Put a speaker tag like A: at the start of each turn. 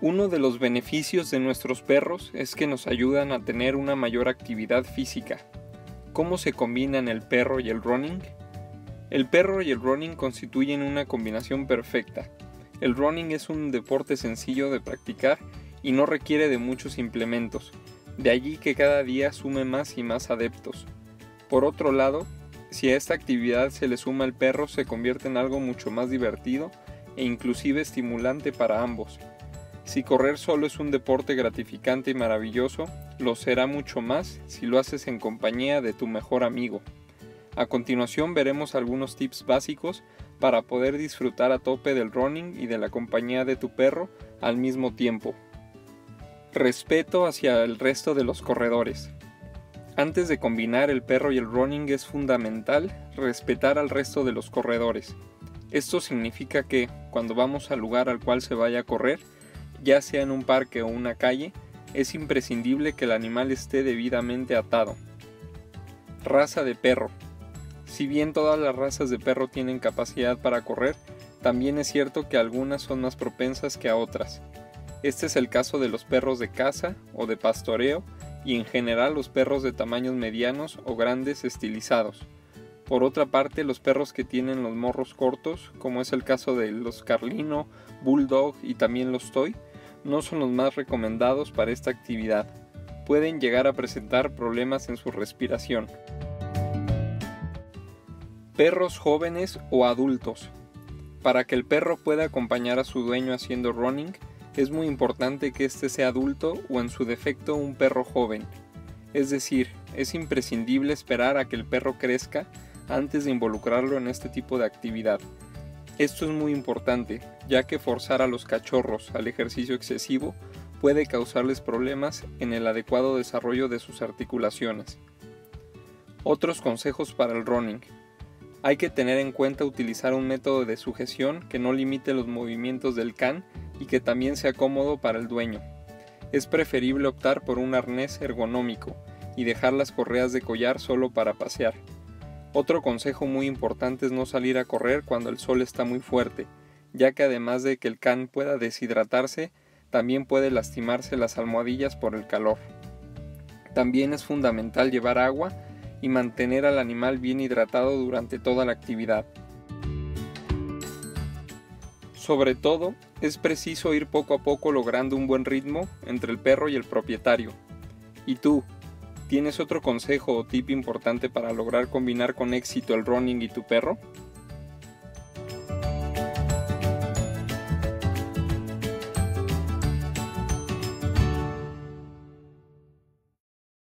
A: Uno de los beneficios de nuestros perros es que nos ayudan a tener una mayor actividad física. ¿Cómo se combinan el perro y el running? El perro y el running constituyen una combinación perfecta. El running es un deporte sencillo de practicar y no requiere de muchos implementos, de allí que cada día sume más y más adeptos. Por otro lado, si a esta actividad se le suma el perro se convierte en algo mucho más divertido e inclusive estimulante para ambos. Si correr solo es un deporte gratificante y maravilloso, lo será mucho más si lo haces en compañía de tu mejor amigo. A continuación veremos algunos tips básicos para poder disfrutar a tope del running y de la compañía de tu perro al mismo tiempo. Respeto hacia el resto de los corredores. Antes de combinar el perro y el running es fundamental respetar al resto de los corredores. Esto significa que, cuando vamos al lugar al cual se vaya a correr, ya sea en un parque o una calle, es imprescindible que el animal esté debidamente atado. Raza de perro. Si bien todas las razas de perro tienen capacidad para correr, también es cierto que algunas son más propensas que a otras. Este es el caso de los perros de caza o de pastoreo y en general los perros de tamaños medianos o grandes estilizados. Por otra parte, los perros que tienen los morros cortos, como es el caso de los Carlino, Bulldog y también los Toy, no son los más recomendados para esta actividad. Pueden llegar a presentar problemas en su respiración. Perros jóvenes o adultos. Para que el perro pueda acompañar a su dueño haciendo running, es muy importante que éste sea adulto o en su defecto un perro joven. Es decir, es imprescindible esperar a que el perro crezca antes de involucrarlo en este tipo de actividad. Esto es muy importante, ya que forzar a los cachorros al ejercicio excesivo puede causarles problemas en el adecuado desarrollo de sus articulaciones. Otros consejos para el running. Hay que tener en cuenta utilizar un método de sujeción que no limite los movimientos del can y que también sea cómodo para el dueño. Es preferible optar por un arnés ergonómico y dejar las correas de collar solo para pasear. Otro consejo muy importante es no salir a correr cuando el sol está muy fuerte, ya que además de que el can pueda deshidratarse, también puede lastimarse las almohadillas por el calor. También es fundamental llevar agua y mantener al animal bien hidratado durante toda la actividad. Sobre todo, es preciso ir poco a poco logrando un buen ritmo entre el perro y el propietario. ¿Y tú? ¿Tienes otro consejo o tip importante para lograr combinar con éxito el running y tu perro?